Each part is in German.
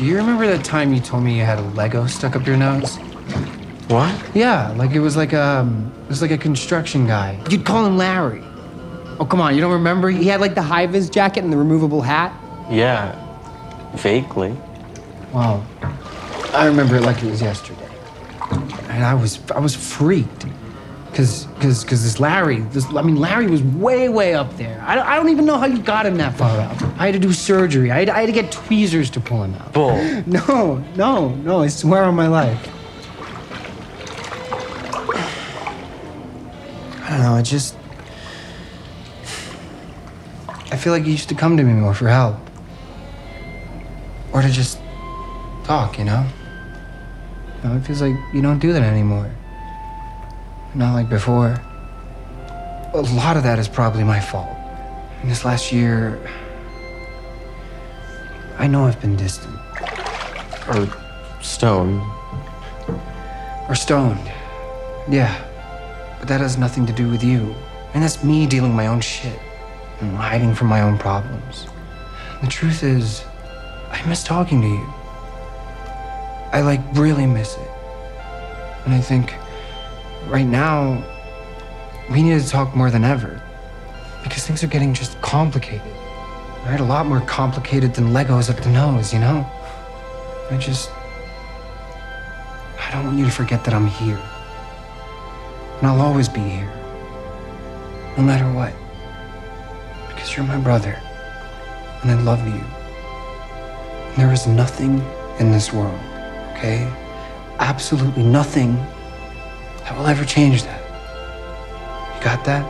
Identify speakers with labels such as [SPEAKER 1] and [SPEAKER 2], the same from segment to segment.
[SPEAKER 1] Do you remember that time you told me you had a Lego stuck up your nose?
[SPEAKER 2] What?
[SPEAKER 1] Yeah, like it was like a, um, it was like a construction guy. You'd call him Larry. Oh, come on, you don't remember?
[SPEAKER 3] He had like the high vis jacket and the removable hat.
[SPEAKER 2] Yeah, vaguely.
[SPEAKER 1] Well, I remember it like it was yesterday. And I was, I was freaked. Cause, cause, cause this Larry, this, I mean, Larry was way, way up there. I, don't- I don't even know how you got him that far up. I had to do surgery. I had, I had to get tweezers to pull him out.
[SPEAKER 2] Bull.
[SPEAKER 1] No, no, no, I swear on my life. I don't know, I just. I feel like you used to come to me more for help. Or to just talk, you know? Now it feels like you don't do that anymore. Not like before. A lot of that is probably my fault. In this last year. I know I've been distant.
[SPEAKER 2] Or stoned.
[SPEAKER 1] Or stoned. Yeah. But that has nothing to do with you. And that's me dealing with my own shit. And hiding from my own problems. The truth is, I miss talking to you. I like really miss it. And I think right now, we need to talk more than ever. Because things are getting just complicated. Right? A lot more complicated than Legos up the nose, you know? I just. I don't want you to forget that I'm here. And I'll always be here. No matter what. Because you're my brother. And I love you. And there is nothing in this world, okay? Absolutely nothing that will ever change that. You got that?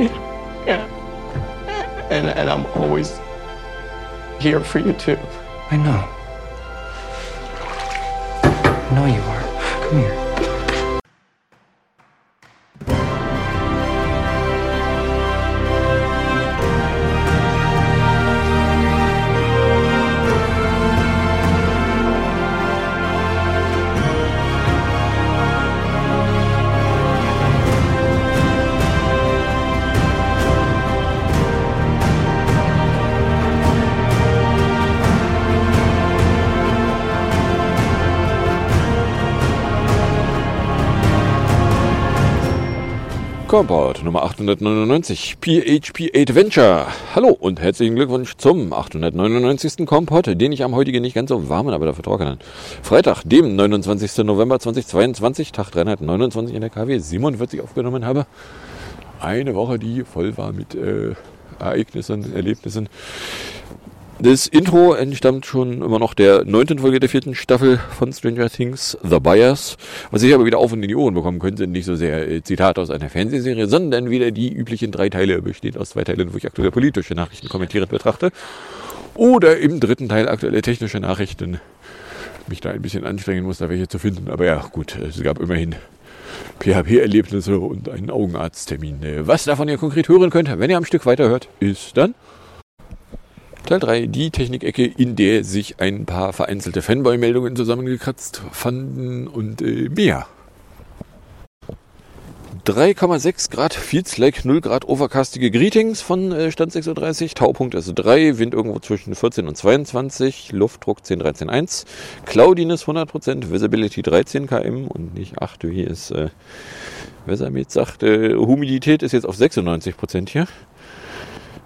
[SPEAKER 2] Yeah. yeah. And, and I'm always here for you too.
[SPEAKER 1] I know. I know you are. Come here.
[SPEAKER 4] Komport Nummer 899, PHP Adventure. Hallo und herzlichen Glückwunsch zum 899. Kompott, den ich am heutigen nicht ganz so warmen, aber dafür trockenen Freitag, dem 29. November 2022, Tag 329 in der KW 47 aufgenommen habe. Eine Woche, die voll war mit äh, Ereignissen, Erlebnissen. Das Intro entstammt schon immer noch der neunten Folge der vierten Staffel von Stranger Things, The Buyers. Was ich aber wieder auf und in die Ohren bekommen könnte, sind nicht so sehr äh, Zitate aus einer Fernsehserie, sondern wieder die üblichen drei Teile, bestehend aus zwei Teilen, wo ich aktuelle politische Nachrichten kommentierend betrachte. Oder im dritten Teil aktuelle technische Nachrichten. Mich da ein bisschen anstrengen muss, da welche zu finden. Aber ja, gut, es gab immerhin PHP-Erlebnisse und einen Augenarzttermin. Äh, Was davon ihr konkret hören könnt, wenn ihr am Stück weiterhört, ist dann Teil 3, die Technikecke, in der sich ein paar vereinzelte Fanboy-Meldungen zusammengekratzt fanden und äh, mehr. 3,6 Grad, feels like 0 Grad overcastige Greetings von äh, Stand 36, Taupunkt ist 3, Wind irgendwo zwischen 14 und 22, Luftdruck 10, 13, 1, Cloudiness 100%, Visibility 13 km und nicht 8, wie es äh, Wesermet sagt. Äh, Humidität ist jetzt auf 96% hier.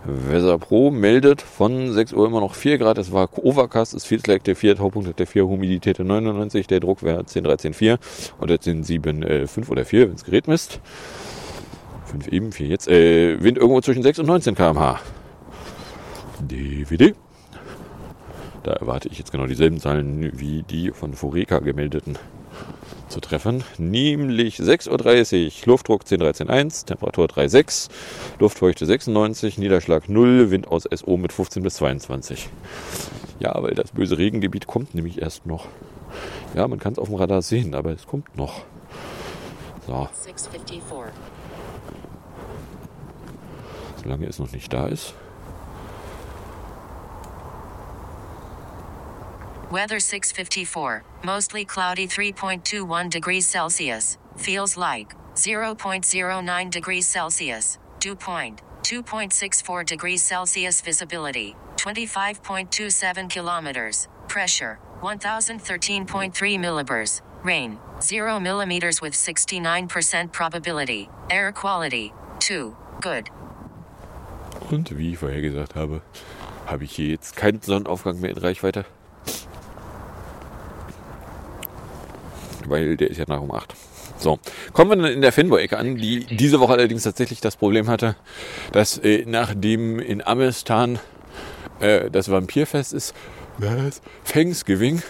[SPEAKER 4] Weather Pro meldet von 6 Uhr immer noch 4 Grad. Es war Overcast, es feels like der 4, Taupunkt hat der 4, Humidität der 99, der Druckwert 10, 13, 4 und jetzt sind 7, äh, 5 oder 4, wenn das Gerät misst. 5 eben, 4 jetzt. Äh, Wind irgendwo zwischen 6 und 19 km/h. DVD. Da erwarte ich jetzt genau dieselben Zahlen wie die von Foreca gemeldeten zu treffen, nämlich 6.30 Uhr, Luftdruck 10, 13, 1, Temperatur 3,6, Luftfeuchte 96, Niederschlag 0, Wind aus SO mit 15 bis 22. Ja, weil das böse Regengebiet kommt nämlich erst noch. Ja, man kann es auf dem Radar sehen, aber es kommt noch. So,
[SPEAKER 5] 654.
[SPEAKER 4] solange es noch nicht da ist.
[SPEAKER 5] Weather 654. Mostly cloudy 3.21 degrees Celsius. Feels like 0.09 degrees Celsius. Dew point 2.64 degrees Celsius. Visibility 25.27 kilometers. Pressure 1013.3 millibars. Rain 0 millimeters with 69% probability. Air quality 2. Good.
[SPEAKER 4] Und wie ich vorher gesagt habe, habe ich hier jetzt keinen Sonnenaufgang mehr in Reichweite. Weil der ist ja nach um 8. So, kommen wir dann in der Fanboy-Ecke an, die diese Woche allerdings tatsächlich das Problem hatte, dass äh, nachdem in Amistan äh, das Vampirfest ist, was? Thanksgiving,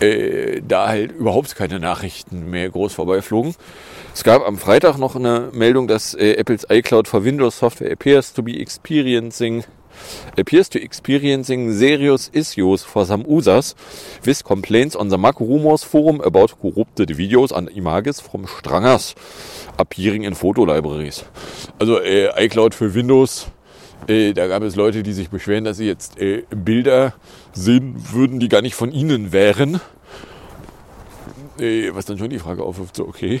[SPEAKER 4] äh, da halt überhaupt keine Nachrichten mehr groß vorbeiflogen. Es gab am Freitag noch eine Meldung, dass äh, Apples iCloud for Windows Software appears to be experiencing appears to experiencing serious issues for some users with complaints on the Mac Rumors forum about corrupted videos and images from Strangers appearing in Photo Libraries. Also äh, iCloud für Windows, äh, da gab es Leute, die sich beschweren, dass sie jetzt äh, Bilder sehen würden, die gar nicht von ihnen wären. Äh, was dann schon die Frage aufwirft, so okay,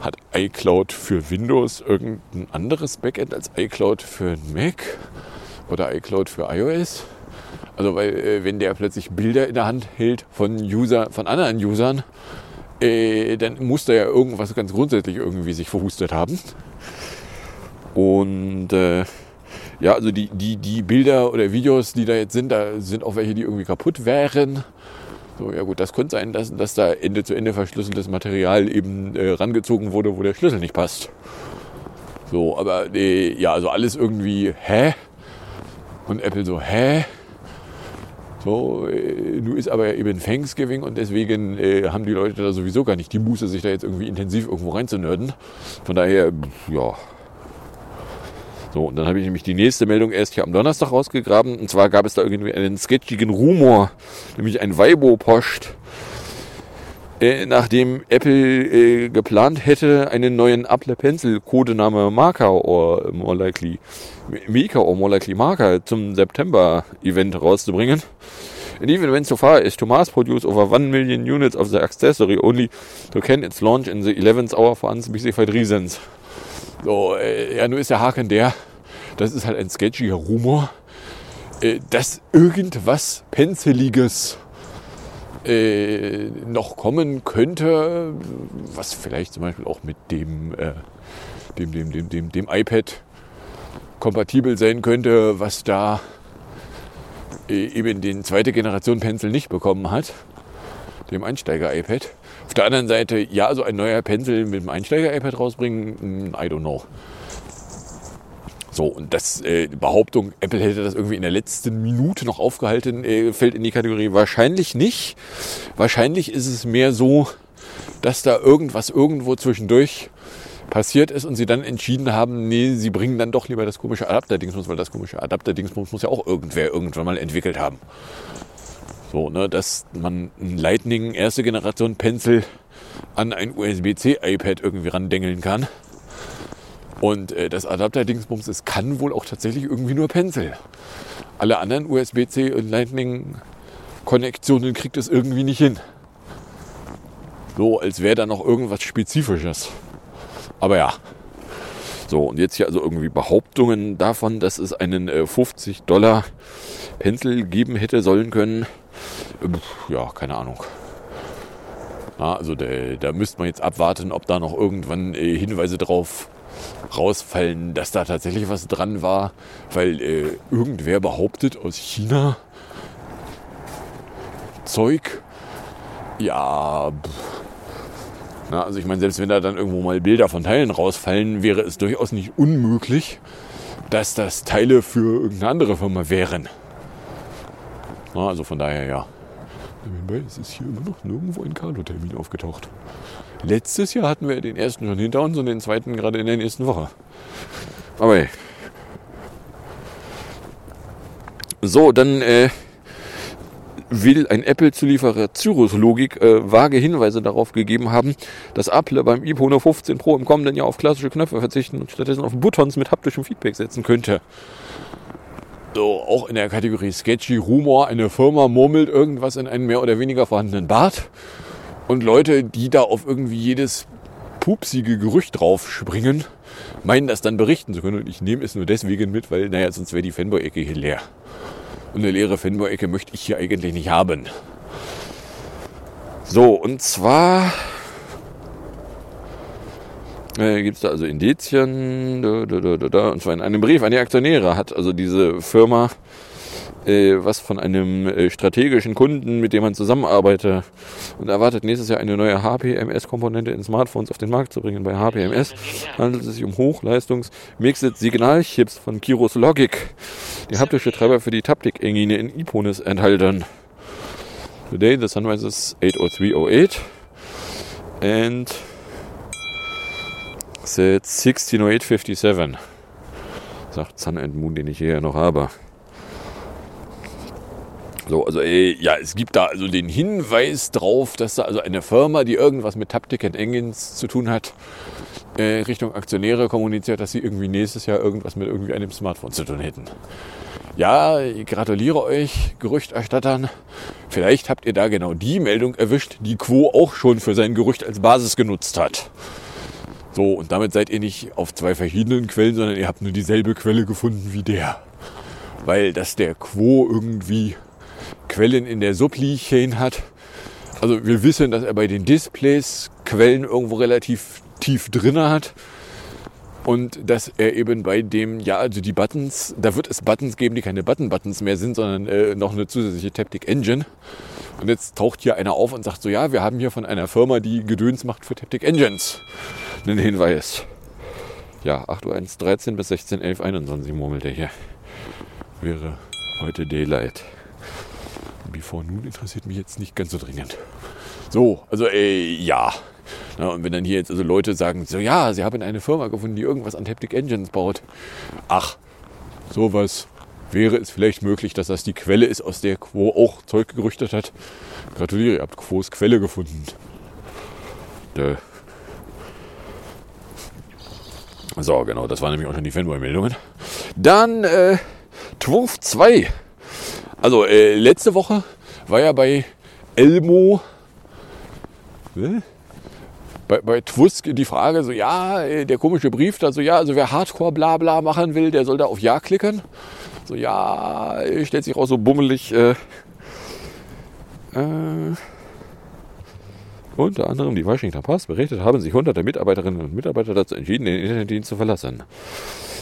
[SPEAKER 4] hat iCloud für Windows irgendein anderes Backend als iCloud für Mac? Oder iCloud für iOS. Also weil äh, wenn der plötzlich Bilder in der Hand hält von User, von anderen Usern, äh, dann muss da ja irgendwas ganz grundsätzlich irgendwie sich verhustet haben. Und äh, ja, also die, die, die Bilder oder Videos, die da jetzt sind, da sind auch welche, die irgendwie kaputt wären. So, ja gut, das könnte sein, dass, dass da Ende zu Ende verschlüsseltes Material eben äh, rangezogen wurde, wo der Schlüssel nicht passt. So, aber äh, ja, also alles irgendwie, hä? Und Apple so, hä? So, äh, nun ist aber eben Thanksgiving und deswegen äh, haben die Leute da sowieso gar nicht die Muße, sich da jetzt irgendwie intensiv irgendwo reinzunörden. Von daher, ja. So, und dann habe ich nämlich die nächste Meldung erst hier am Donnerstag rausgegraben. Und zwar gab es da irgendwie einen sketchigen Rumor, nämlich ein Weibo-Post, äh, nachdem Apple äh, geplant hätte, einen neuen Apple Pencil Codename Marker or more likely Mika or more likely Marker zum September Event rauszubringen. And even went so far as to mass produce over 1 million units of the accessory only to can its launch in the 11th hour for unspecified reasons. So, äh, ja, nur ist der Haken der, das ist halt ein sketchiger Rumor, äh, dass irgendwas Penciliges äh, noch kommen könnte, was vielleicht zum Beispiel auch mit dem, äh, dem, dem, dem, dem, dem iPad kompatibel sein könnte, was da äh, eben den zweite Generation Pencil nicht bekommen hat, dem Einsteiger-iPad. Auf der anderen Seite, ja, so ein neuer Pencil mit dem Einsteiger-iPad rausbringen, hm, I don't know. So, und das äh, Behauptung, Apple hätte das irgendwie in der letzten Minute noch aufgehalten, äh, fällt in die Kategorie wahrscheinlich nicht. Wahrscheinlich ist es mehr so, dass da irgendwas irgendwo zwischendurch passiert ist und sie dann entschieden haben, nee, sie bringen dann doch lieber das komische Adapter-Dingsbums, weil das komische Adapter-Dingsbums muss ja auch irgendwer irgendwann mal entwickelt haben. So, ne, dass man ein Lightning erste Generation Pencil an ein USB-C iPad irgendwie randengeln kann. Und äh, das Adapter-Dingsbums, es kann wohl auch tatsächlich irgendwie nur Pencil. Alle anderen USB-C und Lightning-Konnektionen kriegt es irgendwie nicht hin. So, als wäre da noch irgendwas Spezifisches. Aber ja. So, und jetzt hier also irgendwie Behauptungen davon, dass es einen äh, 50 Dollar Pencil geben hätte sollen können. Ja, keine Ahnung. Also da, da müsste man jetzt abwarten, ob da noch irgendwann äh, Hinweise drauf rausfallen, dass da tatsächlich was dran war, weil äh, irgendwer behauptet aus China Zeug. Ja, na, also ich meine, selbst wenn da dann irgendwo mal Bilder von Teilen rausfallen, wäre es durchaus nicht unmöglich, dass das Teile für irgendeine andere Firma wären. Na, also von daher ja. Es ist hier immer noch nirgendwo ein Carlo-Termin aufgetaucht. Letztes Jahr hatten wir den ersten schon hinter uns und den zweiten gerade in der nächsten Woche. Aber hey. So, dann äh, will ein Apple-Zulieferer Cyrus Logik äh, vage Hinweise darauf gegeben haben, dass Apple beim iPhone 15 Pro im kommenden Jahr auf klassische Knöpfe verzichten und stattdessen auf Buttons mit haptischem Feedback setzen könnte. So, auch in der Kategorie Sketchy Rumor, eine Firma murmelt irgendwas in einen mehr oder weniger vorhandenen Bart. Und Leute, die da auf irgendwie jedes pupsige Gerücht drauf springen, meinen das dann berichten zu können. Und ich nehme es nur deswegen mit, weil, naja, sonst wäre die Fanboy-Ecke hier leer. Und eine leere Fanboy-Ecke möchte ich hier eigentlich nicht haben. So, und zwar äh, gibt es da also Indizien, da, da, da, da, und zwar in einem Brief an die Aktionäre hat also diese Firma was von einem äh, strategischen Kunden, mit dem man zusammenarbeitet und erwartet nächstes Jahr eine neue HPMS-Komponente in Smartphones auf den Markt zu bringen. Bei HPMS handelt es sich um Hochleistungs-Mixed-Signalchips von Kiros Logic, die haptische Treiber für die Taptik-Engine in Iponis enthalten. Today the sunrise is 80308 and set 160857. Sagt Sun and Moon, den ich hier noch habe. So, also äh, ja, es gibt da also den Hinweis drauf, dass da also eine Firma, die irgendwas mit Taptic and Engines zu tun hat, äh, Richtung Aktionäre kommuniziert, dass sie irgendwie nächstes Jahr irgendwas mit irgendwie einem Smartphone zu tun hätten. Ja, ich gratuliere euch, Gerüchterstattern. Vielleicht habt ihr da genau die Meldung erwischt, die Quo auch schon für sein Gerücht als Basis genutzt hat. So, und damit seid ihr nicht auf zwei verschiedenen Quellen, sondern ihr habt nur dieselbe Quelle gefunden wie der. Weil dass der Quo irgendwie Quellen in der Supply-Chain hat. Also wir wissen, dass er bei den Displays Quellen irgendwo relativ tief drin hat. Und dass er eben bei dem, ja, also die Buttons, da wird es Buttons geben, die keine Button-Buttons mehr sind, sondern äh, noch eine zusätzliche Taptic Engine. Und jetzt taucht hier einer auf und sagt so, ja, wir haben hier von einer Firma, die Gedöns macht für Taptic Engines, einen Hinweis. Ja, 8 Uhr 1, 13 bis 16, 11, 21 murmelt er hier. Wäre heute Daylight. Before Noon interessiert mich jetzt nicht ganz so dringend. So, also äh, ja. ja. Und wenn dann hier jetzt also Leute sagen, so ja, sie haben eine Firma gefunden, die irgendwas an Haptic Engines baut. Ach, sowas wäre es vielleicht möglich, dass das die Quelle ist, aus der Quo auch Zeug gerüchtet hat. Gratuliere, ihr habt Quos Quelle gefunden. Dö. So, genau, das waren nämlich auch schon die Fanboy-Meldungen. Dann äh, Twurf 2 also äh, letzte Woche war ja bei Elmo, äh, bei, bei Twusk die Frage so, ja, äh, der komische Brief da so, ja, also wer Hardcore bla bla machen will, der soll da auf Ja klicken. So, ja, äh, stellt sich auch so bummelig. Äh, äh, unter anderem die Washington Post berichtet, haben sich hunderte Mitarbeiterinnen und Mitarbeiter dazu entschieden, den Internetdienst zu verlassen.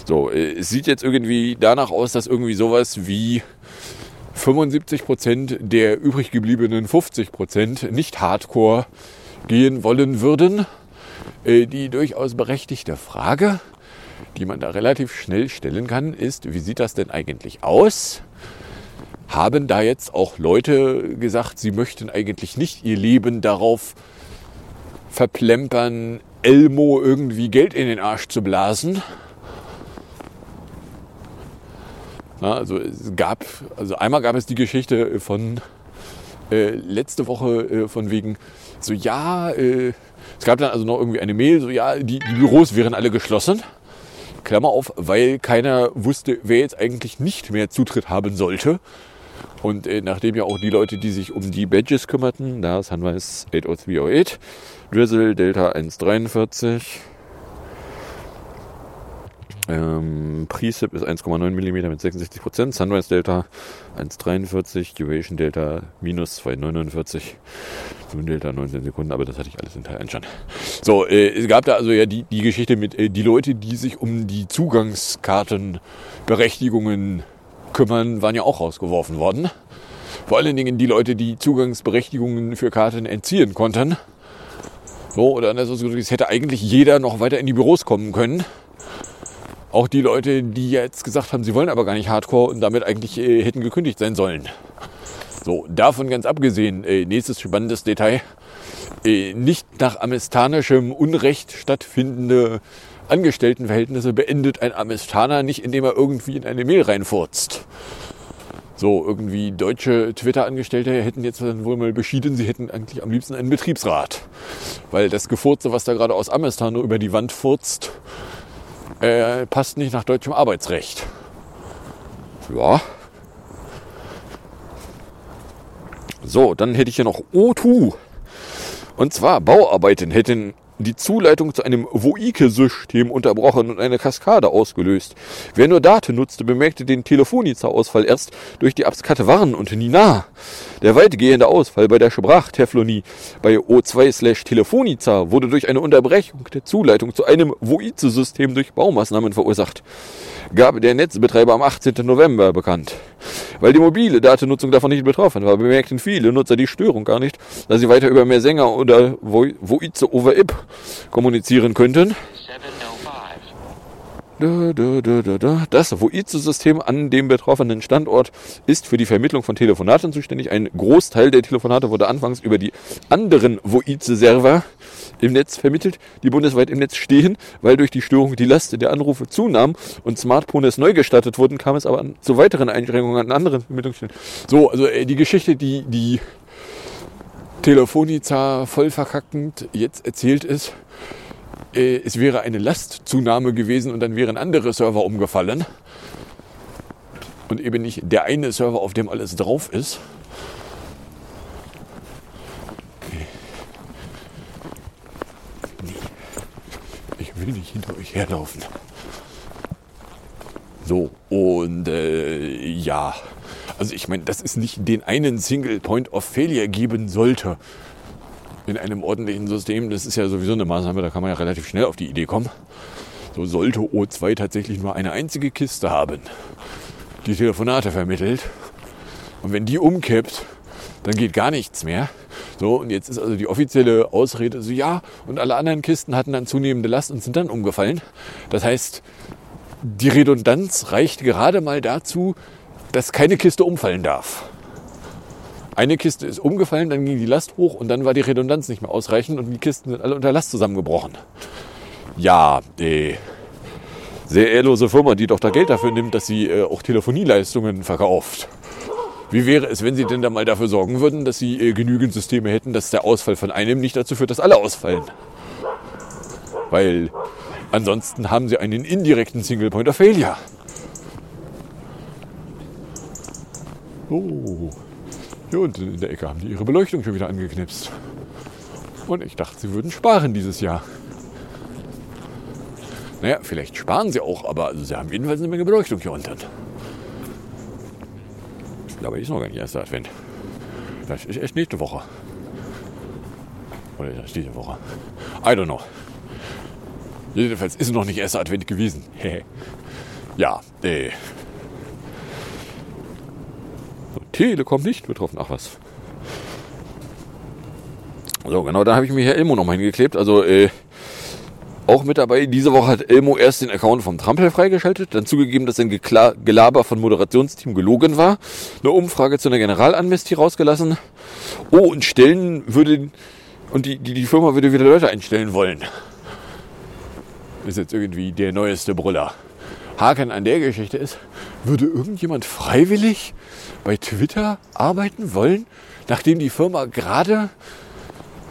[SPEAKER 4] So, äh, es sieht jetzt irgendwie danach aus, dass irgendwie sowas wie 75 Prozent der übrig gebliebenen 50 Prozent nicht Hardcore gehen wollen würden. Äh, die durchaus berechtigte Frage, die man da relativ schnell stellen kann, ist, wie sieht das denn eigentlich aus? Haben da jetzt auch Leute gesagt, sie möchten eigentlich nicht ihr Leben darauf verplempern, Elmo irgendwie Geld in den Arsch zu blasen? Na, also es gab, also einmal gab es die Geschichte von äh, letzte Woche äh, von wegen so ja, äh, es gab dann also noch irgendwie eine Mail, so ja, die, die Büros wären alle geschlossen. Klammer auf, weil keiner wusste, wer jetzt eigentlich nicht mehr Zutritt haben sollte. Und äh, nachdem ja auch die Leute, die sich um die Badges kümmerten, da ist Hanweis 80308, Drizzle Delta 143, ähm, Precip ist 1,9 mm mit 66%, Sunrise Delta 1,43, Duration Delta minus 2,49, Zoom Delta 19 Sekunden, aber das hatte ich alles in Teil 1 schon. So, äh, es gab da also ja die, die Geschichte mit äh, die Leute, die sich um die Zugangskartenberechtigungen kümmern, waren ja auch rausgeworfen worden. Vor allen Dingen die Leute, die Zugangsberechtigungen für Karten entziehen konnten. So, oder anders es hätte eigentlich jeder noch weiter in die Büros kommen können auch die Leute, die jetzt gesagt haben, sie wollen aber gar nicht Hardcore und damit eigentlich äh, hätten gekündigt sein sollen. So, davon ganz abgesehen, äh, nächstes spannendes Detail. Äh, nicht nach amestanischem Unrecht stattfindende Angestelltenverhältnisse beendet ein Amestaner nicht, indem er irgendwie in eine Mail reinfurzt. So, irgendwie deutsche Twitter-Angestellte hätten jetzt dann wohl mal beschieden, sie hätten eigentlich am liebsten einen Betriebsrat. Weil das Gefurze, was da gerade aus Amestano über die Wand furzt, äh, passt nicht nach deutschem Arbeitsrecht. Ja. So, dann hätte ich hier noch O2. Und zwar Bauarbeiten hätten die Zuleitung zu einem Voike-System unterbrochen und eine Kaskade ausgelöst. Wer nur Daten nutzte, bemerkte den Telefoniza-Ausfall erst durch die Abskate Warn und Nina. Der weitgehende Ausfall bei der Sprachteflonie bei O2-Telefoniza wurde durch eine Unterbrechung der Zuleitung zu einem Voice-System durch Baumaßnahmen verursacht gab der Netzbetreiber am 18. November bekannt. Weil die mobile Datennutzung davon nicht betroffen war, bemerkten viele Nutzer die Störung gar nicht, da sie weiter über mehr Sänger oder Voice over IP kommunizieren könnten. Das Voice-System an dem betroffenen Standort ist für die Vermittlung von Telefonaten zuständig. Ein Großteil der Telefonate wurde anfangs über die anderen Voice-Server im Netz vermittelt, die bundesweit im Netz stehen, weil durch die Störung die Last der Anrufe zunahm und Smartphones neu gestartet wurden, kam es aber zu weiteren Einschränkungen an anderen Vermittlungsstellen. So, also äh, die Geschichte, die die Telefonica voll verkackend jetzt erzählt ist, äh, es wäre eine Lastzunahme gewesen und dann wären andere Server umgefallen. Und eben nicht der eine Server, auf dem alles drauf ist. will nicht hinter euch herlaufen. So, und äh, ja, also ich meine, dass es nicht den einen Single Point of Failure geben sollte in einem ordentlichen System, das ist ja sowieso eine Maßnahme, da kann man ja relativ schnell auf die Idee kommen. So sollte O2 tatsächlich nur eine einzige Kiste haben, die Telefonate vermittelt. Und wenn die umkippt, dann geht gar nichts mehr. So, und jetzt ist also die offizielle Ausrede so, ja, und alle anderen Kisten hatten dann zunehmende Last und sind dann umgefallen. Das heißt, die Redundanz reicht gerade mal dazu, dass keine Kiste umfallen darf. Eine Kiste ist umgefallen, dann ging die Last hoch und dann war die Redundanz nicht mehr ausreichend und die Kisten sind alle unter Last zusammengebrochen. Ja, äh, sehr ehrlose Firma, die doch da Geld dafür nimmt, dass sie äh, auch Telefonieleistungen verkauft. Wie wäre es, wenn Sie denn da mal dafür sorgen würden, dass Sie äh, genügend Systeme hätten, dass der Ausfall von einem nicht dazu führt, dass alle ausfallen? Weil ansonsten haben Sie einen indirekten Single Point of Failure. Oh. Hier unten in der Ecke haben die ihre Beleuchtung schon wieder angeknipst. Und ich dachte, sie würden sparen dieses Jahr. Naja, vielleicht sparen sie auch, aber sie haben jedenfalls eine Menge Beleuchtung hier unten. Aber ist noch gar nicht erster Advent. Das ist erst nächste Woche. Oder ist das diese Woche? I don't know. Jedenfalls ist es noch nicht erster Advent gewesen. ja, äh. So, Telekom nicht betroffen. Ach was. So, genau, da habe ich mir hier Elmo nochmal hingeklebt. Also, äh, auch mit dabei. Diese Woche hat Elmo erst den Account vom Trampel freigeschaltet, dann zugegeben, dass sein Gelaber von Moderationsteam gelogen war, eine Umfrage zu einer Generalamnestie rausgelassen. Oh, und stellen würde, und die, die, die Firma würde wieder Leute einstellen wollen. Ist jetzt irgendwie der neueste Brüller. Haken an der Geschichte ist, würde irgendjemand freiwillig bei Twitter arbeiten wollen, nachdem die Firma gerade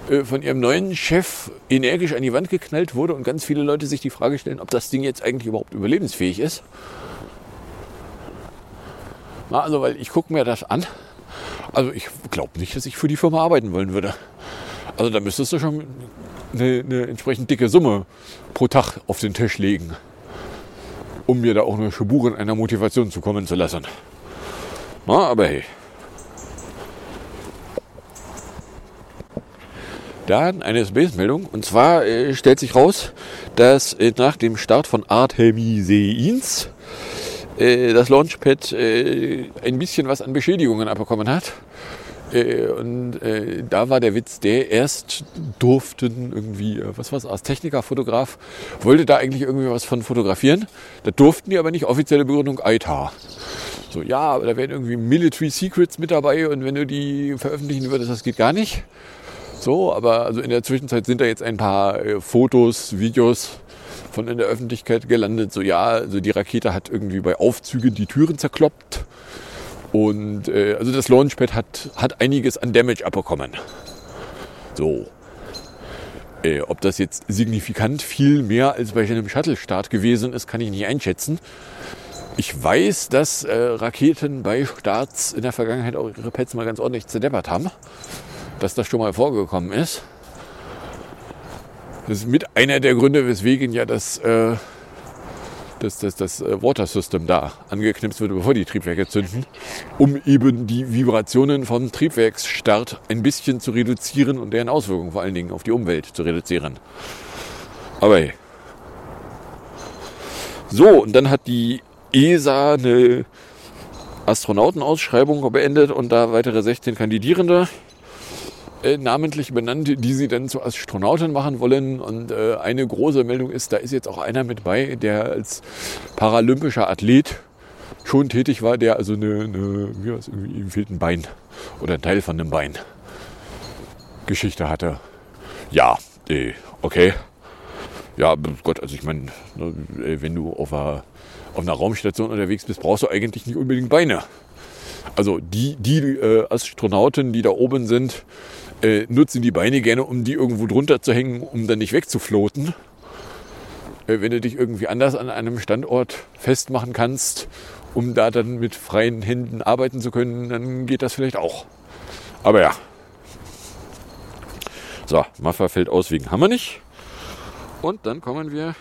[SPEAKER 4] äh, von ihrem neuen Chef energisch an die Wand geknallt wurde und ganz viele Leute sich die Frage stellen, ob das Ding jetzt eigentlich überhaupt überlebensfähig ist. Also, weil ich gucke mir das an. Also ich glaube nicht, dass ich für die Firma arbeiten wollen würde. Also da müsstest du schon eine, eine entsprechend dicke Summe pro Tag auf den Tisch legen, um mir da auch eine Spuren einer Motivation zukommen zu lassen. Na, aber hey. Dann eine SBS-Meldung. Und zwar äh, stellt sich raus, dass äh, nach dem Start von Artemiseins äh, das Launchpad äh, ein bisschen was an Beschädigungen abbekommen hat. Äh, und äh, da war der Witz der, erst durften irgendwie, was war es, als Techniker, Fotograf, wollte da eigentlich irgendwie was von fotografieren. Da durften die aber nicht offizielle Begründung ITA. So, ja, aber da wären irgendwie Military Secrets mit dabei und wenn du die veröffentlichen würdest, das geht gar nicht. So, aber also in der Zwischenzeit sind da jetzt ein paar äh, Fotos, Videos von in der Öffentlichkeit gelandet. So ja, also die Rakete hat irgendwie bei Aufzügen die Türen zerkloppt. Und äh, also das Launchpad hat, hat einiges an Damage abbekommen. So. Äh, ob das jetzt signifikant viel mehr als bei einem Shuttle-Start gewesen ist, kann ich nicht einschätzen. Ich weiß, dass äh, Raketen bei Starts in der Vergangenheit auch ihre Pads mal ganz ordentlich zerdeppert haben dass das schon mal vorgekommen ist. Das ist mit einer der Gründe, weswegen ja das, äh, das, das, das äh, Water System da angeknipst wird, bevor die Triebwerke zünden, um eben die Vibrationen vom Triebwerksstart ein bisschen zu reduzieren und deren Auswirkungen vor allen Dingen auf die Umwelt zu reduzieren. Aber hey. So, und dann hat die ESA eine Astronautenausschreibung beendet und da weitere 16 Kandidierende äh, namentlich benannt, die sie dann zu Astronauten machen wollen. Und äh, eine große Meldung ist, da ist jetzt auch einer mit bei, der als paralympischer Athlet schon tätig war, der also eine, eine wie irgendwie, ihm fehlt ein Bein oder ein Teil von einem Bein Geschichte hatte. Ja, äh, okay. Ja, Gott, also ich meine, ne, wenn du auf einer, auf einer Raumstation unterwegs bist, brauchst du eigentlich nicht unbedingt Beine. Also die, die äh, Astronauten, die da oben sind, äh, nutzen die Beine gerne, um die irgendwo drunter zu hängen, um dann nicht wegzufloten. Äh, wenn du dich irgendwie anders an einem Standort festmachen kannst, um da dann mit freien Händen arbeiten zu können, dann geht das vielleicht auch. Aber ja. So, Maffa fällt aus wegen Hammer nicht. Und dann kommen wir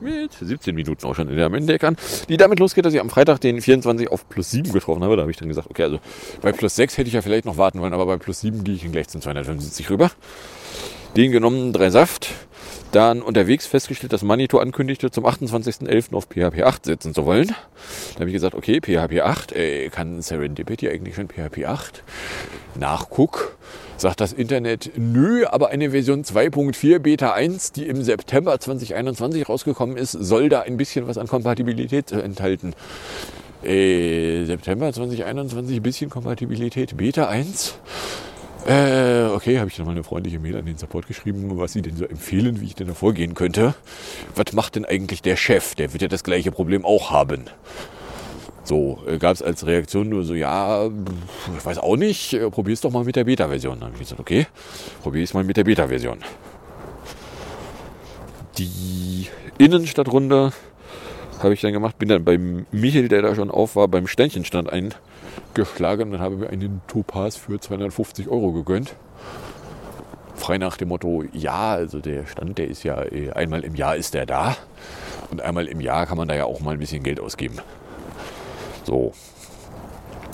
[SPEAKER 4] mit 17 Minuten auch schon in der Mendeck an, die damit losgeht, dass ich am Freitag den 24 auf plus 7 getroffen habe. Da habe ich dann gesagt, okay, also bei plus 6 hätte ich ja vielleicht noch warten wollen, aber bei plus 7 gehe ich dann gleich zum 275 rüber. Den genommen, drei Saft. Dann unterwegs festgestellt, dass Manito ankündigte, zum 28.11. auf PHP 8 setzen zu wollen. Da habe ich gesagt, okay, PHP 8, äh, kann Serendipity eigentlich schon PHP 8? Nachguck sagt das Internet, nö, aber eine Version 2.4 Beta 1, die im September 2021 rausgekommen ist, soll da ein bisschen was an Kompatibilität enthalten. Äh, September 2021, bisschen Kompatibilität, Beta 1. Äh, okay, habe ich nochmal eine freundliche Mail an den Support geschrieben, was sie denn so empfehlen, wie ich denn da vorgehen könnte. Was macht denn eigentlich der Chef? Der wird ja das gleiche Problem auch haben. So, äh, gab es als Reaktion nur so, ja, ich weiß auch nicht, äh, probier's doch mal mit der Beta-Version. Dann habe ich gesagt, okay, probier's mal mit der Beta-Version. Die Innenstadtrunde habe ich dann gemacht, bin dann beim Michel, der da schon auf war, beim Ständchenstand eingeschlagen und habe mir einen Topaz für 250 Euro gegönnt. Frei nach dem Motto, ja, also der Stand, der ist ja äh, einmal im Jahr ist der da und einmal im Jahr kann man da ja auch mal ein bisschen Geld ausgeben. So.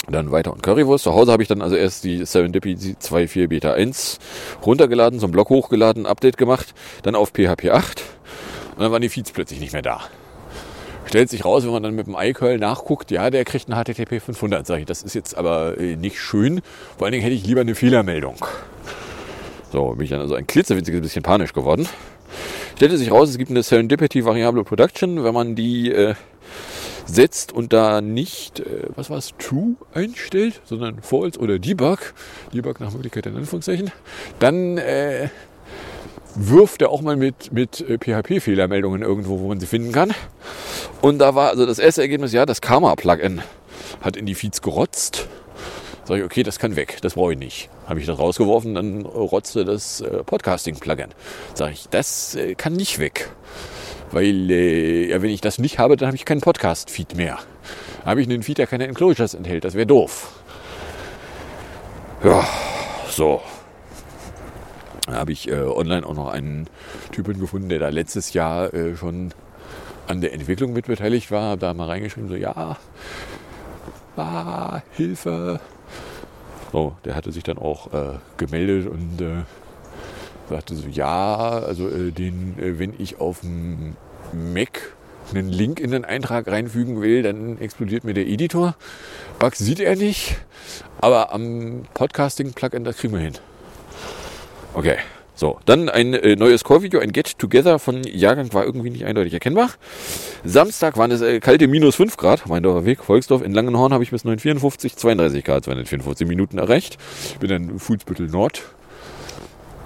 [SPEAKER 4] Dann weiter und Currywurst. Zu Hause habe ich dann also erst die Serendipity 2.4 Beta 1 runtergeladen, zum Blog hochgeladen, Update gemacht, dann auf PHP 8 und dann waren die Feeds plötzlich nicht mehr da. Stellt sich raus, wenn man dann mit dem iCurl nachguckt, ja, der kriegt einen HTTP 500, sage ich. Das ist jetzt aber äh, nicht schön. Vor allen Dingen hätte ich lieber eine Fehlermeldung. So, bin ich dann also ein klitzewitziges bisschen panisch geworden. Stellte sich raus, es gibt eine Serendipity Variable Production. Wenn man die äh, setzt und da nicht, äh, was war es, True einstellt, sondern False oder Debug, Debug nach Möglichkeit in Anführungszeichen, dann äh, wirft er auch mal mit, mit äh, PHP-Fehlermeldungen irgendwo, wo man sie finden kann. Und da war also das erste Ergebnis, ja, das Karma-Plugin hat in die Feeds gerotzt. Sag ich, okay, das kann weg, das brauche ich nicht. Habe ich das rausgeworfen, dann rotzte das äh, Podcasting-Plugin. Sag ich, das äh, kann nicht weg. Weil, äh, wenn ich das nicht habe, dann habe ich keinen Podcast-Feed mehr. Habe ich einen Feed, der keine Enclosures enthält. Das wäre doof. Ja, so. Da habe ich äh, online auch noch einen Typen gefunden, der da letztes Jahr äh, schon an der Entwicklung mit beteiligt war. Habe da mal reingeschrieben, so, ja, ah, Hilfe. So, der hatte sich dann auch äh, gemeldet und äh, sagte so, ja, also äh, den, äh, wenn ich auf dem Mac einen Link in den Eintrag reinfügen will, dann explodiert mir der Editor. Bugs sieht er nicht, aber am Podcasting-Plugin, das kriegen wir hin. Okay, so, dann ein äh, neues Core-Video, ein Get-Together von Jahrgang war irgendwie nicht eindeutig erkennbar. Samstag waren es äh, kalte minus 5 Grad, mein Weg, Volksdorf. In Langenhorn habe ich bis 954, 32 Grad, 254 Minuten erreicht. Bin dann Fußbüttel Nord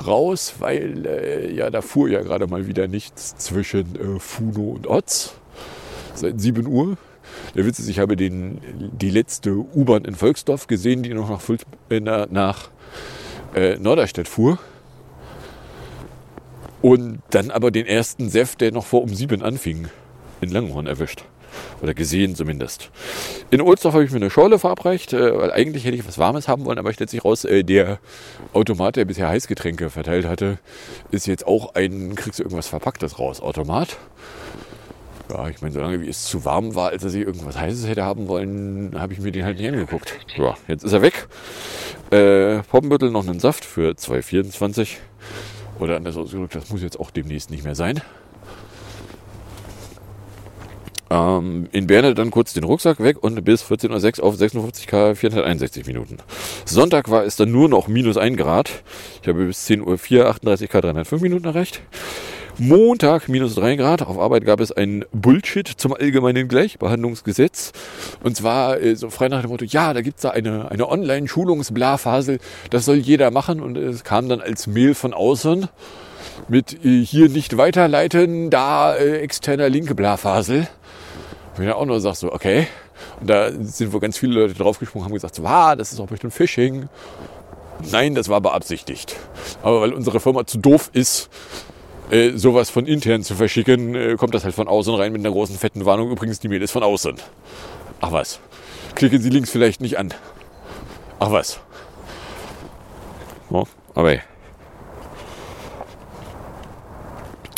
[SPEAKER 4] raus, weil äh, ja, da fuhr ja gerade mal wieder nichts zwischen äh, Funo und Otz. Seit 7 Uhr. Der Witz ist, ich habe den, die letzte U-Bahn in Volksdorf gesehen, die noch nach, äh, nach äh, Norderstedt fuhr. Und dann aber den ersten Seft, der noch vor um 7 anfing, in Langhorn erwischt. Oder gesehen zumindest. In Ohlsdorf habe ich mir eine Schorle verabreicht, äh, weil eigentlich hätte ich was Warmes haben wollen, aber stellt sich raus, äh, der Automat, der bisher Heißgetränke verteilt hatte, ist jetzt auch ein, kriegst du irgendwas Verpacktes raus, Automat. Ja, ich meine, solange wie es zu warm war, als dass ich irgendwas Heißes hätte haben wollen, habe ich mir den halt nicht angeguckt. Ja, jetzt ist er weg. Äh, Poppenbüttel noch einen Saft für 2,24. Oder anders ausgedrückt, das muss jetzt auch demnächst nicht mehr sein. Ähm, in Berne dann kurz den Rucksack weg und bis 14.06 Uhr auf 56k 461 Minuten. Sonntag war es dann nur noch minus 1 Grad. Ich habe bis 10.04 Uhr 38k 305 Minuten erreicht. Montag minus 3 Grad. Auf Arbeit gab es ein Bullshit zum allgemeinen Gleichbehandlungsgesetz. Und zwar äh, so frei nach dem Motto, ja, da gibt's da eine, eine Online-Schulungsblafasel, das soll jeder machen. Und es kam dann als Mail von außen mit äh, hier nicht weiterleiten, da äh, externer linke Blafasel. Und ich dann auch nur gesagt so, okay. Und da sind wohl ganz viele Leute draufgesprungen, haben gesagt, so, ah, das ist auch bestimmt Phishing. Nein, das war beabsichtigt. Aber weil unsere Firma zu doof ist, äh, sowas von intern zu verschicken, äh, kommt das halt von außen rein mit einer großen fetten Warnung. Übrigens, die Mail ist von außen. Ach was. Klicken Sie links vielleicht nicht an. Ach was. Oh, aber hey.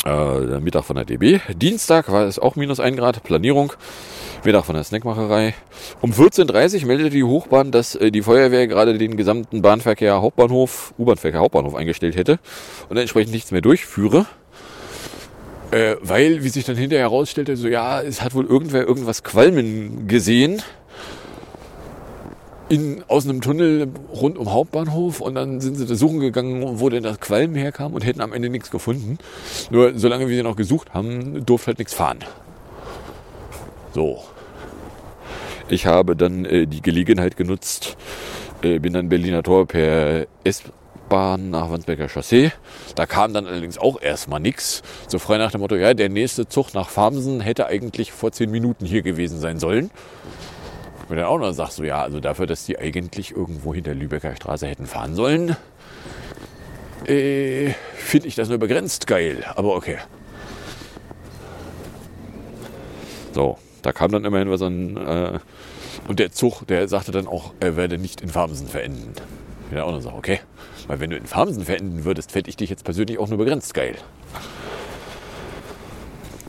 [SPEAKER 4] Äh, Mittag von der DB. Dienstag war es auch minus 1 Grad. Planierung. Mittag von der Snackmacherei. Um 14.30 Uhr meldete die Hochbahn, dass äh, die Feuerwehr gerade den gesamten Bahnverkehr Hauptbahnhof, U-Bahn-Verkehr Hauptbahnhof eingestellt hätte und entsprechend nichts mehr durchführe. Äh, weil, wie sich dann hinterher herausstellte, so ja, es hat wohl irgendwer irgendwas qualmen gesehen in, aus einem Tunnel rund um Hauptbahnhof und dann sind sie da suchen gegangen, wo denn das Qualm herkam und hätten am Ende nichts gefunden. Nur solange wir sie noch gesucht haben, durfte halt nichts fahren. So. Ich habe dann äh, die Gelegenheit genutzt, äh, bin dann Berliner Tor per S-Bahn nach Wandsbeker Chaussee. Da kam dann allerdings auch erstmal nichts. So frei nach dem Motto, ja, der nächste Zug nach Farmsen hätte eigentlich vor zehn Minuten hier gewesen sein sollen. Und dann auch noch sagst so, ja, also dafür, dass die eigentlich irgendwo hinter Lübecker Straße hätten fahren sollen, äh, finde ich das nur begrenzt geil. Aber okay. So, da kam dann immerhin was an. Äh, und der Zug, der sagte dann auch, er werde nicht in Farmsen verenden. Ich auch noch sagen, okay. Weil wenn du in Farmsen verenden würdest, fände ich dich jetzt persönlich auch nur begrenzt geil.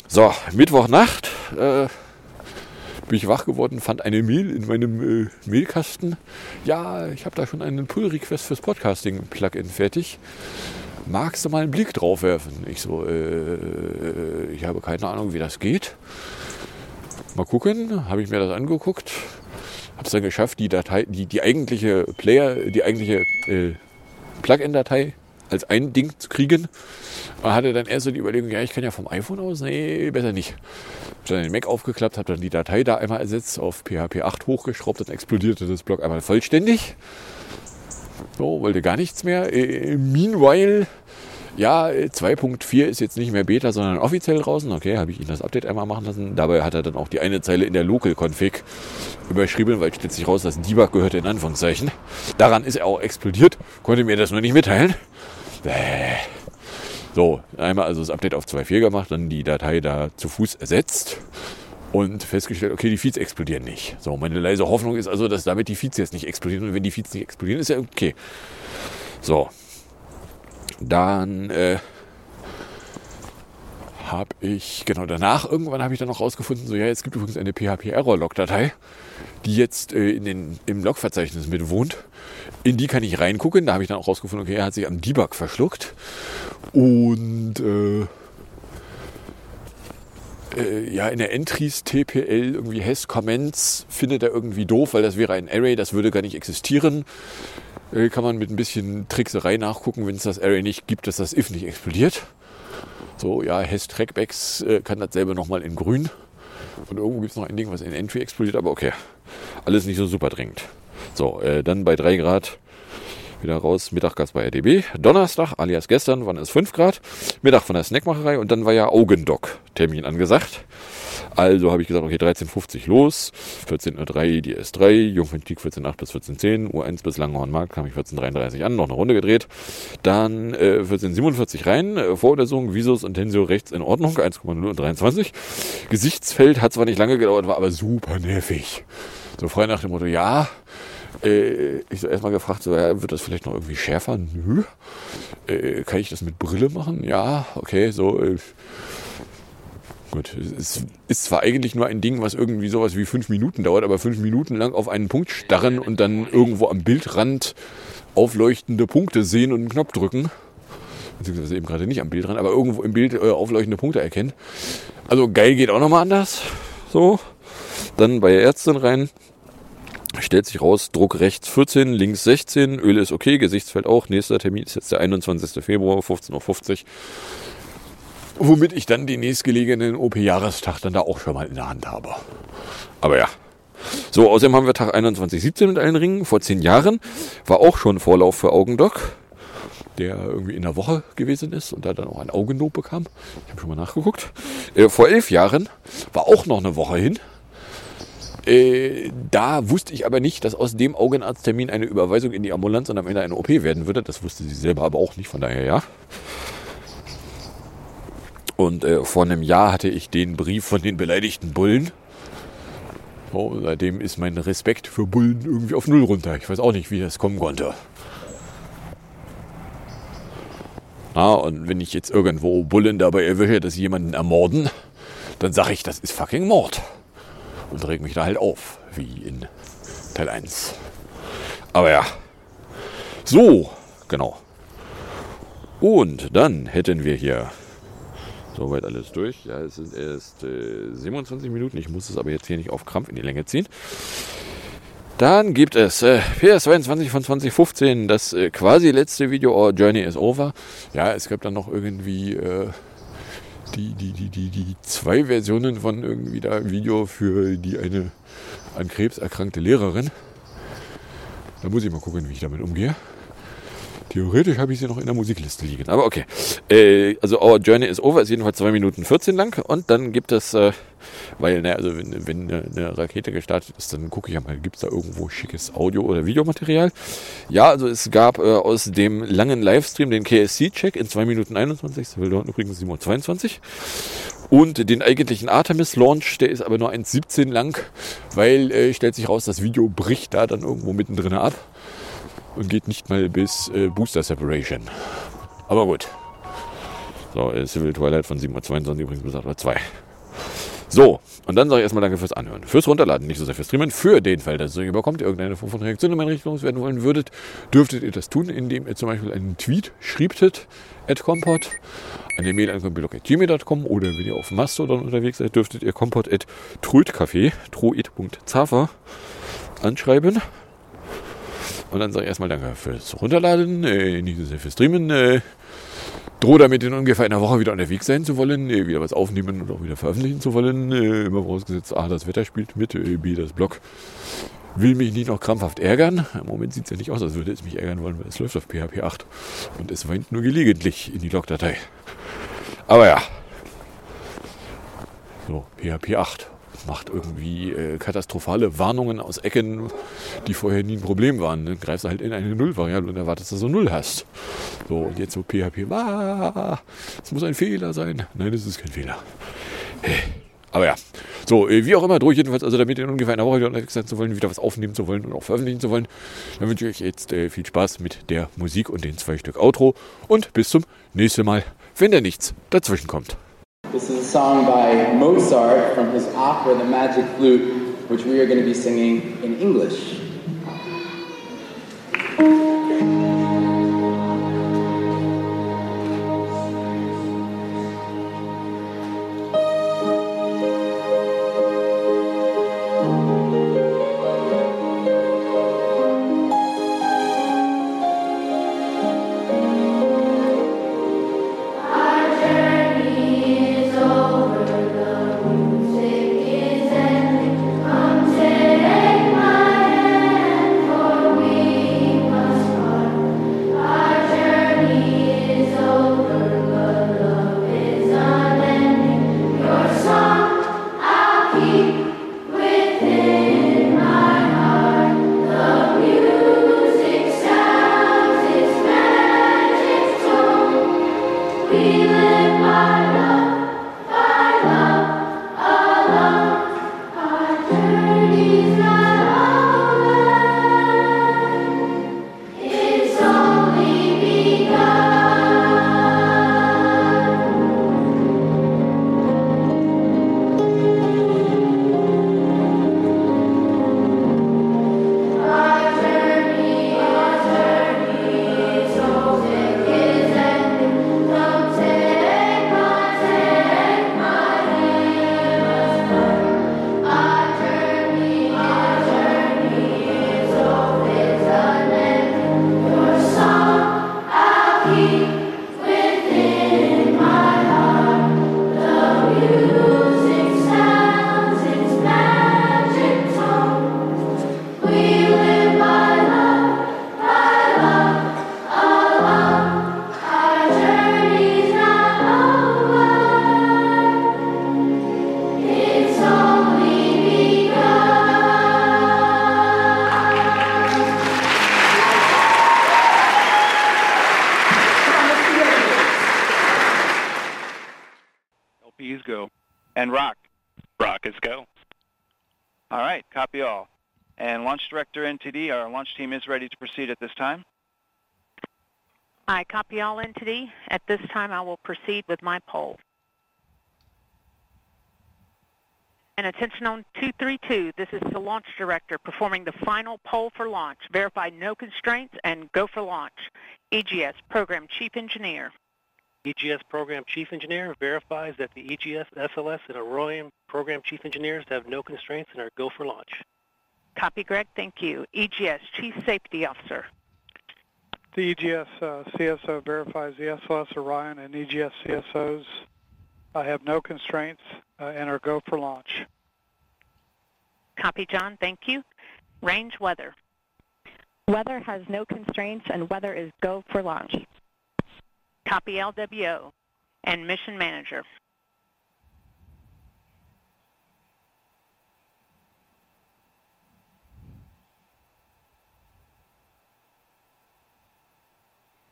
[SPEAKER 4] So, Mittwochnacht äh, bin ich wach geworden, fand eine Mail in meinem äh, Mailkasten. Ja, ich habe da schon einen Pull-Request fürs Podcasting-Plugin fertig. Magst du mal einen Blick drauf werfen? Ich so, äh, ich habe keine Ahnung, wie das geht. Mal gucken, habe ich mir das angeguckt, habe es dann geschafft, die Datei, die, die eigentliche Player, die eigentliche äh, Plugin-Datei als ein Ding zu kriegen. Man hatte dann erst so die Überlegung, ja, ich kann ja vom iPhone aus, nee, besser nicht. Hab dann den Mac aufgeklappt, habe dann die Datei da einmal ersetzt, auf PHP 8 hochgeschraubt, dann explodierte das Blog einmal vollständig. So, wollte gar nichts mehr. Äh, meanwhile ja, 2.4 ist jetzt nicht mehr Beta, sondern offiziell draußen. Okay, habe ich ihn das Update einmal machen lassen. Dabei hat er dann auch die eine Zeile in der Local-Config überschrieben, weil stellt sich raus, dass Debug gehört in Anführungszeichen. Daran ist er auch explodiert, konnte mir das nur nicht mitteilen. Bäh. So, einmal also das Update auf 2.4 gemacht, dann die Datei da zu Fuß ersetzt und festgestellt, okay, die Feeds explodieren nicht. So, meine leise Hoffnung ist also, dass damit die Feeds jetzt nicht explodieren. Und wenn die Feeds nicht explodieren, ist ja okay. So, dann äh, habe ich, genau danach, irgendwann habe ich dann noch rausgefunden, so ja, jetzt gibt übrigens eine PHP-Error-Log-Datei, die jetzt äh, in den, im Log-Verzeichnis mit wohnt. In die kann ich reingucken. Da habe ich dann auch rausgefunden, okay, er hat sich am Debug verschluckt. Und äh, äh, ja, in der Entries TPL irgendwie Hess Comments findet er irgendwie doof, weil das wäre ein Array, das würde gar nicht existieren. Äh, kann man mit ein bisschen Trickserei nachgucken, wenn es das Array nicht gibt, dass das if nicht explodiert. So, ja, Hess Trackbacks äh, kann dasselbe nochmal in grün. Und irgendwo gibt es noch ein Ding, was in Entry explodiert, aber okay. Alles nicht so super dringend. So, äh, dann bei 3 Grad Wieder raus, Mittag gab's bei RDB. Donnerstag, alias gestern, waren es 5 Grad. Mittag von der Snackmacherei und dann war ja Augendoc-Termin angesagt. Also habe ich gesagt, okay, 13.50 los, 14.03 die S3, Jungfernstieg 14.8 bis 14.10, U1 bis Langhornmarkt kam ich 14.33 an, noch eine Runde gedreht. Dann äh, 14.47 rein, äh, Vorlesung, Visus und Tensio rechts in Ordnung, 1,0 und 23. Gesichtsfeld hat zwar nicht lange gedauert, war aber super nervig. So frei nach dem Motto, ja, äh, ich so erstmal gefragt, so, ja, wird das vielleicht noch irgendwie schärfer? Nö. Äh, kann ich das mit Brille machen? Ja, okay, so. Äh, gut, es ist zwar eigentlich nur ein Ding, was irgendwie sowas wie fünf Minuten dauert, aber fünf Minuten lang auf einen Punkt starren und dann irgendwo am Bildrand aufleuchtende Punkte sehen und einen Knopf drücken. Beziehungsweise eben gerade nicht am Bildrand, aber irgendwo im Bild äh, aufleuchtende Punkte erkennen. Also geil geht auch nochmal anders. So. Dann bei der Ärztin rein. Stellt sich raus, Druck rechts 14, links 16, Öl ist okay, Gesichtsfeld auch. Nächster Termin ist jetzt der 21. Februar, 15.50 Uhr. Womit ich dann den nächstgelegenen OP-Jahrestag dann da auch schon mal in der Hand habe. Aber ja. So, außerdem haben wir Tag 21.17 mit allen Ringen. Vor zehn Jahren war auch schon Vorlauf für Augendoc, der irgendwie in der Woche gewesen ist und da dann auch ein Augendoc bekam. Ich habe schon mal nachgeguckt. Äh, vor elf Jahren war auch noch eine Woche hin. Äh, da wusste ich aber nicht, dass aus dem Augenarzttermin eine Überweisung in die Ambulanz und am Ende eine OP werden würde. Das wusste sie selber aber auch nicht, von daher ja. Und äh, vor einem Jahr hatte ich den Brief von den beleidigten Bullen. So, seitdem ist mein Respekt für Bullen irgendwie auf Null runter. Ich weiß auch nicht, wie das kommen konnte. Na, und wenn ich jetzt irgendwo Bullen dabei erwische, dass sie jemanden ermorden, dann sage ich, das ist fucking Mord und reg mich da halt auf, wie in Teil 1. Aber ja. So, genau. Und dann hätten wir hier soweit alles durch. Ja, es sind erst äh, 27 Minuten. Ich muss es aber jetzt hier nicht auf Krampf in die Länge ziehen. Dann gibt es äh, PS22 von 2015, das äh, quasi letzte Video, Our Journey is Over. Ja, es gab dann noch irgendwie äh, die, die, die, die, die zwei Versionen von irgendwie da Video für die eine an Krebs erkrankte Lehrerin. Da muss ich mal gucken, wie ich damit umgehe. Theoretisch habe ich sie noch in der Musikliste liegen. Aber okay. Äh, also Our Journey is Over ist jedenfalls 2 Minuten 14 lang. Und dann gibt es, äh, weil, ne, also wenn, wenn eine Rakete gestartet ist, dann gucke ich ja mal, gibt es da irgendwo schickes Audio- oder Videomaterial? Ja, also es gab äh, aus dem langen Livestream den KSC-Check in 2 Minuten 21. Das will dort übrigens 7.22 Und den eigentlichen Artemis-Launch, der ist aber nur 1,17 lang, weil äh, stellt sich raus, das Video bricht da dann irgendwo mittendrin ab und geht nicht mal bis äh, Booster Separation. Aber gut. So, äh, Civil Twilight von 7.22 Uhr übrigens bis 8.02 Uhr. So, und dann sage ich erstmal Danke fürs Anhören, fürs Runterladen, nicht so sehr fürs Streamen. Für den Fall, dass ihr überkommt, irgendeine Form von Reaktion in meine Richtung loswerden wollen würdet, dürftet ihr das tun, indem ihr zum Beispiel einen Tweet schriebtet, at compot, eine Mail an kompilok.gmail.com oder wenn ihr auf Mastodon unterwegs seid, dürftet ihr kompot at truit.zafer anschreiben. Und dann sage ich erstmal Danke fürs Runterladen, äh, nicht so sehr fürs Streamen. Äh, drohe damit in ungefähr einer Woche wieder unterwegs sein zu wollen, äh, wieder was aufnehmen und auch wieder veröffentlichen zu wollen. Äh, immer vorausgesetzt, A, das Wetter spielt mit, äh, B, das Blog will mich nicht noch krampfhaft ärgern. Im Moment sieht es ja nicht aus, als würde es mich ärgern wollen, weil es läuft auf PHP 8 und es weint nur gelegentlich in die Logdatei. Aber ja. So, PHP 8 macht irgendwie äh, katastrophale Warnungen aus Ecken, die vorher nie ein Problem waren. Dann greifst du halt in eine Null-Variable und erwartest, dass du Null hast. So, und jetzt so PHP, ah, muss ein Fehler sein. Nein, es ist kein Fehler. Aber ja, so, äh, wie auch immer, durch jedenfalls, also damit in ungefähr einer Woche wieder unterwegs sein zu wollen, wieder was aufnehmen zu wollen und auch veröffentlichen zu wollen, dann wünsche ich euch jetzt äh, viel Spaß mit der Musik und den zwei Stück Outro und bis zum nächsten Mal, wenn da nichts dazwischen kommt.
[SPEAKER 6] This is a song by Mozart from his opera, The Magic Flute, which we are going to be singing in English.
[SPEAKER 7] feeling. Go. And rock.
[SPEAKER 8] Rockets go.
[SPEAKER 7] All right, copy all. And launch director NTD, our launch team is ready to proceed at this time.
[SPEAKER 9] I copy all NTD. At this time, I will proceed with my poll. And attention on 232, this is the launch director performing the final poll for launch. Verify no constraints and go for launch. EGS Program Chief Engineer.
[SPEAKER 10] EGS Program Chief Engineer verifies that the EGS, SLS, and Orion Program Chief Engineers have no constraints and are go for launch.
[SPEAKER 9] Copy, Greg. Thank you. EGS Chief Safety Officer.
[SPEAKER 11] The EGS uh, CSO verifies the SLS Orion and EGS CSOs uh, have no constraints uh, and are go for launch.
[SPEAKER 9] Copy, John. Thank you. Range weather.
[SPEAKER 12] Weather has no constraints and weather is go for launch.
[SPEAKER 9] Copy LWO and mission manager.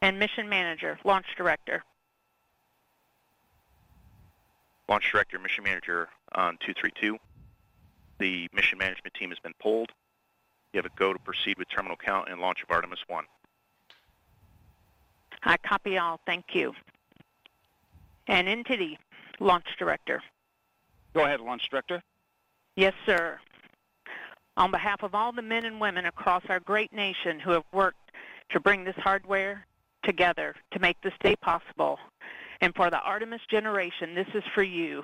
[SPEAKER 9] And mission manager, launch director.
[SPEAKER 8] Launch Director, Mission Manager on 232. The mission management team has been pulled. You have a go to proceed with terminal count and launch of Artemis 1.
[SPEAKER 9] I copy all. Thank you. And into the launch director.
[SPEAKER 7] Go ahead, launch director.
[SPEAKER 9] Yes, sir. On behalf of all the men and women across our great nation who have worked to bring this hardware together to make this day possible, and for the Artemis generation, this is for you.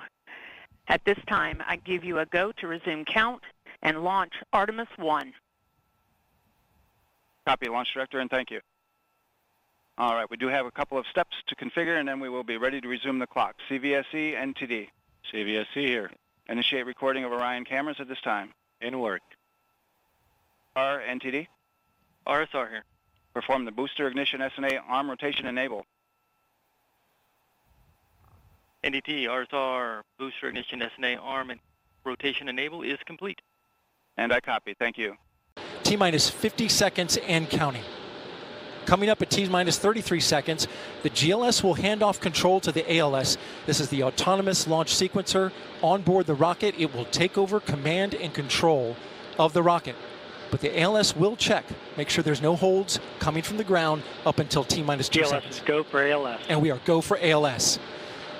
[SPEAKER 9] At this time, I give you a go to resume count and launch Artemis 1.
[SPEAKER 7] Copy, launch director, and thank you. All right, we do have a couple of steps to configure, and then we will be ready to resume the clock. CVSE, NTD.
[SPEAKER 8] CVSC here.
[SPEAKER 7] Initiate recording of Orion cameras at this time.
[SPEAKER 8] In work.
[SPEAKER 7] R, NTD.
[SPEAKER 8] RSR here.
[SPEAKER 7] Perform the booster ignition SNA arm rotation enable.
[SPEAKER 13] NDT, RSR, booster ignition SNA arm and rotation enable is complete.
[SPEAKER 7] And I copy. Thank you.
[SPEAKER 14] T minus 50 seconds and counting. Coming up at T minus 33 seconds, the GLS will hand off control to the ALS. This is the autonomous launch sequencer. On board the rocket, it will take over command and control of the rocket. But the ALS will check, make sure there's no holds coming from the ground up until T minus two
[SPEAKER 10] GLS
[SPEAKER 14] seconds.
[SPEAKER 10] go for ALS.
[SPEAKER 14] And we are go for ALS.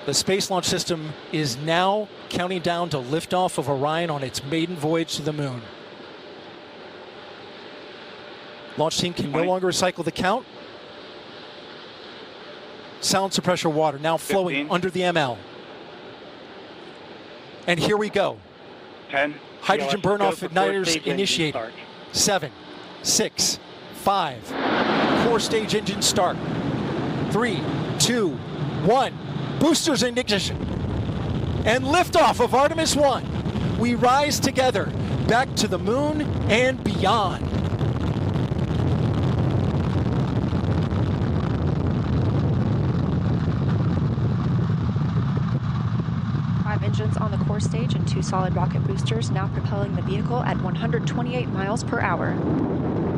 [SPEAKER 14] The Space Launch System is now counting down to liftoff of Orion on its maiden voyage to the moon. Launch team can no longer recycle the count. Sound suppressor water now flowing
[SPEAKER 7] 15.
[SPEAKER 14] under the ML. And here we go.
[SPEAKER 7] 10.
[SPEAKER 14] Hydrogen
[SPEAKER 10] GLS
[SPEAKER 14] burn off
[SPEAKER 10] go for core
[SPEAKER 14] igniters initiated. Seven, six, five. Core stage engine start. Three, two, one. Boosters in ignition. And liftoff of Artemis 1. We rise together back to the moon and beyond.
[SPEAKER 12] Five engines on the core stage and two solid rocket boosters now propelling the vehicle at 128 miles per hour.